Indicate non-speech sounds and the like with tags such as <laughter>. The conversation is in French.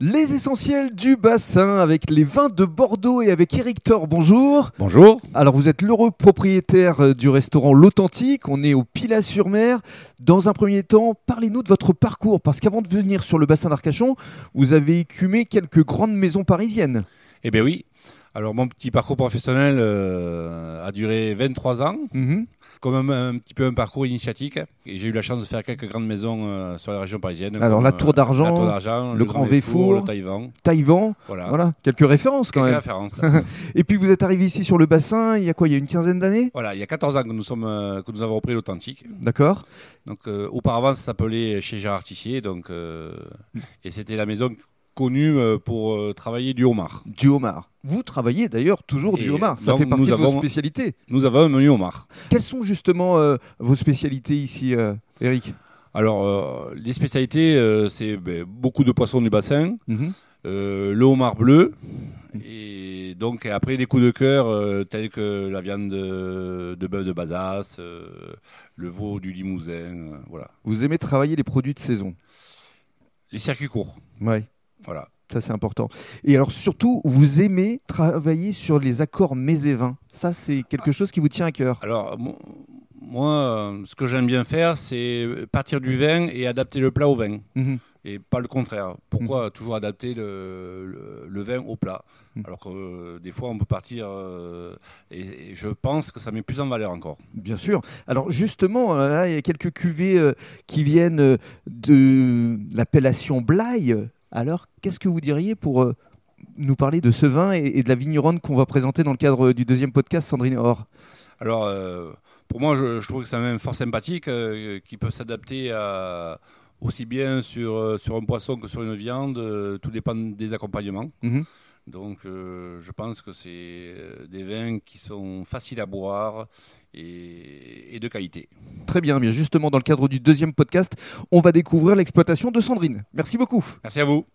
Les essentiels du bassin avec les vins de Bordeaux et avec Eric Thor. Bonjour. Bonjour. Alors vous êtes l'heureux propriétaire euh, du restaurant L'Authentique. On est au Pilat-sur-Mer. Dans un premier temps, parlez-nous de votre parcours parce qu'avant de venir sur le bassin d'Arcachon, vous avez écumé quelques grandes maisons parisiennes. Eh bien oui. Alors mon petit parcours professionnel euh, a duré 23 ans. Mhm. Comme un, un petit peu un parcours initiatique. Et j'ai eu la chance de faire quelques grandes maisons euh, sur la région parisienne. Alors, comme, la Tour euh, d'Argent, la Tour d'Argent, le Grand Véfour, le Taïwan. Taïwan. Voilà. Voilà, quelques références quand Quelques même. références. <laughs> Et puis vous êtes arrivé ici sur le bassin il y a quoi Il y a une quinzaine d'années? Voilà, il y a 14 ans que nous, sommes, euh, que nous avons repris l'authentique. D'accord. Donc auparavant, ça s'appelait chez Gérard Tissier. Donc, et c'était la maison connue euh, pour euh, travailler du homard. Du homard. Vous travaillez d'ailleurs toujours du homard. Ça fait partie de vos avons- spécialités. Nous avons un menu homard. Quelles sont justement euh, vos spécialités ici, euh, Eric? Alors, euh, les spécialités, c'est ben, beaucoup de poissons du bassin, Mhm. le homard bleu, et donc après des coups de cœur euh, tels que la viande de, de bœuf de Bazas, euh, le veau du Limousin, euh, voilà. Vous aimez travailler les produits de saison? Les circuits courts, Ouais. Voilà. Ça, c'est important. Et alors, surtout, vous aimez travailler sur les accords mets et vins. Ça, c'est quelque chose qui vous tient à cœur. Alors, mo- moi, euh, ce que j'aime bien faire, c'est partir du vin et adapter le plat au vin. Mhm. Et pas le contraire. Pourquoi toujours adapter le, le- le vin au plat Mhm. Alors que euh, des fois, on peut partir. euh, et, et je pense que ça met plus en valeur encore. Bien sûr. Alors, justement, là, il y a quelques cuvées euh, qui viennent de l'appellation Blaye. Alors, qu'est-ce que vous diriez pour euh, nous parler de ce vin et, et de la vigneronne qu'on va présenter dans le cadre du deuxième podcast, Sandrine Or? Alors, euh, pour moi, je, je trouve que c'est un vin fort sympathique euh, qui peut s'adapter à- aussi bien sur, euh, sur un poisson que sur une viande. euh, tout dépend des accompagnements. Mhm. Donc, euh, je pense que c'est euh, des vins qui sont faciles à boire et, et de qualité. Très bien, bien. Justement, dans le cadre du deuxième podcast, on va découvrir l'exploitation de Sandrine. Merci beaucoup. Merci à vous.